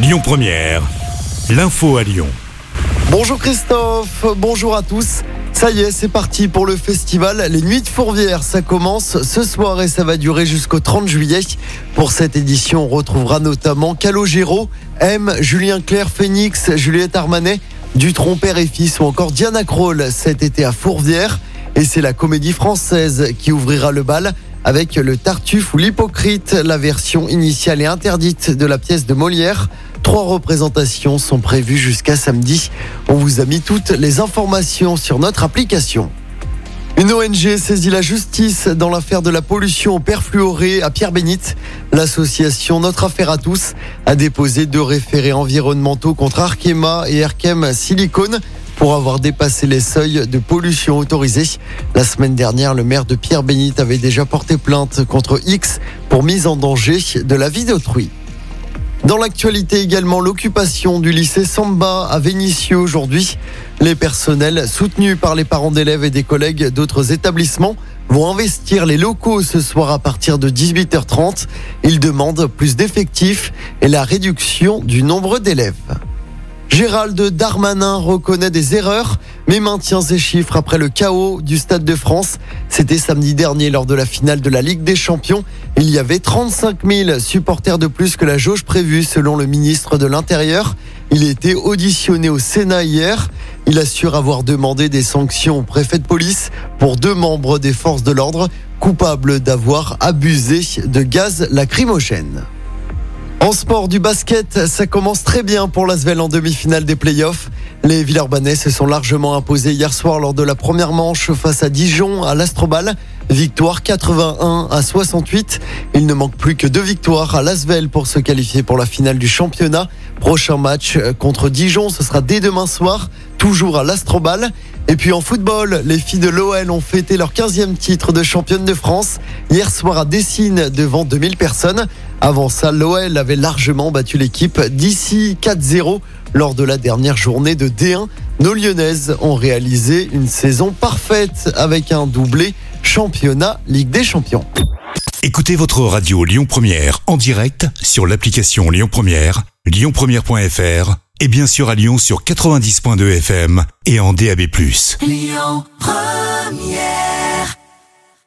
Lyon Première, l'info à Lyon. Bonjour Christophe, bonjour à tous. Ça y est, c'est parti pour le festival Les Nuits de Fourvière. Ça commence ce soir et ça va durer jusqu'au 30 juillet. Pour cette édition, on retrouvera notamment Calogero, M, Julien Clerc, Phoenix, Juliette Armanet, Dutron Père et Fils ou encore Diana Kroll cet été à Fourvière. Et c'est la comédie française qui ouvrira le bal avec le Tartuffe ou l'Hypocrite, la version initiale et interdite de la pièce de Molière. Trois représentations sont prévues jusqu'à samedi. On vous a mis toutes les informations sur notre application. Une ONG saisit la justice dans l'affaire de la pollution au perfluoré à Pierre-Bénite. L'association Notre Affaire à tous a déposé deux référés environnementaux contre Arkema et Erkem Silicone pour avoir dépassé les seuils de pollution autorisés. La semaine dernière, le maire de Pierre-Bénite avait déjà porté plainte contre X pour mise en danger de la vie d'autrui. Dans l'actualité également, l'occupation du lycée Samba à Vénissieux aujourd'hui. Les personnels soutenus par les parents d'élèves et des collègues d'autres établissements vont investir les locaux ce soir à partir de 18h30. Ils demandent plus d'effectifs et la réduction du nombre d'élèves. Gérald Darmanin reconnaît des erreurs, mais maintient ses chiffres après le chaos du Stade de France. C'était samedi dernier lors de la finale de la Ligue des Champions. Il y avait 35 000 supporters de plus que la jauge prévue selon le ministre de l'Intérieur. Il était auditionné au Sénat hier. Il assure avoir demandé des sanctions au préfet de police pour deux membres des forces de l'ordre coupables d'avoir abusé de gaz lacrymogène. En sport du basket, ça commence très bien pour l'Asvel en demi-finale des playoffs. Les Villeurbanais se sont largement imposés hier soir lors de la première manche face à Dijon à l'Astrobal. Victoire 81 à 68. Il ne manque plus que deux victoires à Lasvel pour se qualifier pour la finale du championnat. Prochain match contre Dijon, ce sera dès demain soir, toujours à l'Astrobal. Et puis en football, les filles de l'OL ont fêté leur 15e titre de championne de France hier soir à Dessine devant 2000 personnes. Avant ça, l'OL avait largement battu l'équipe d'ici 4-0 lors de la dernière journée de D1. Nos Lyonnaises ont réalisé une saison parfaite avec un doublé championnat Ligue des Champions. Écoutez votre radio Lyon Première en direct sur l'application Lyon Première, lyonpremière.fr et bien sûr à Lyon sur 90.2 FM et en DAB+. Lyon Première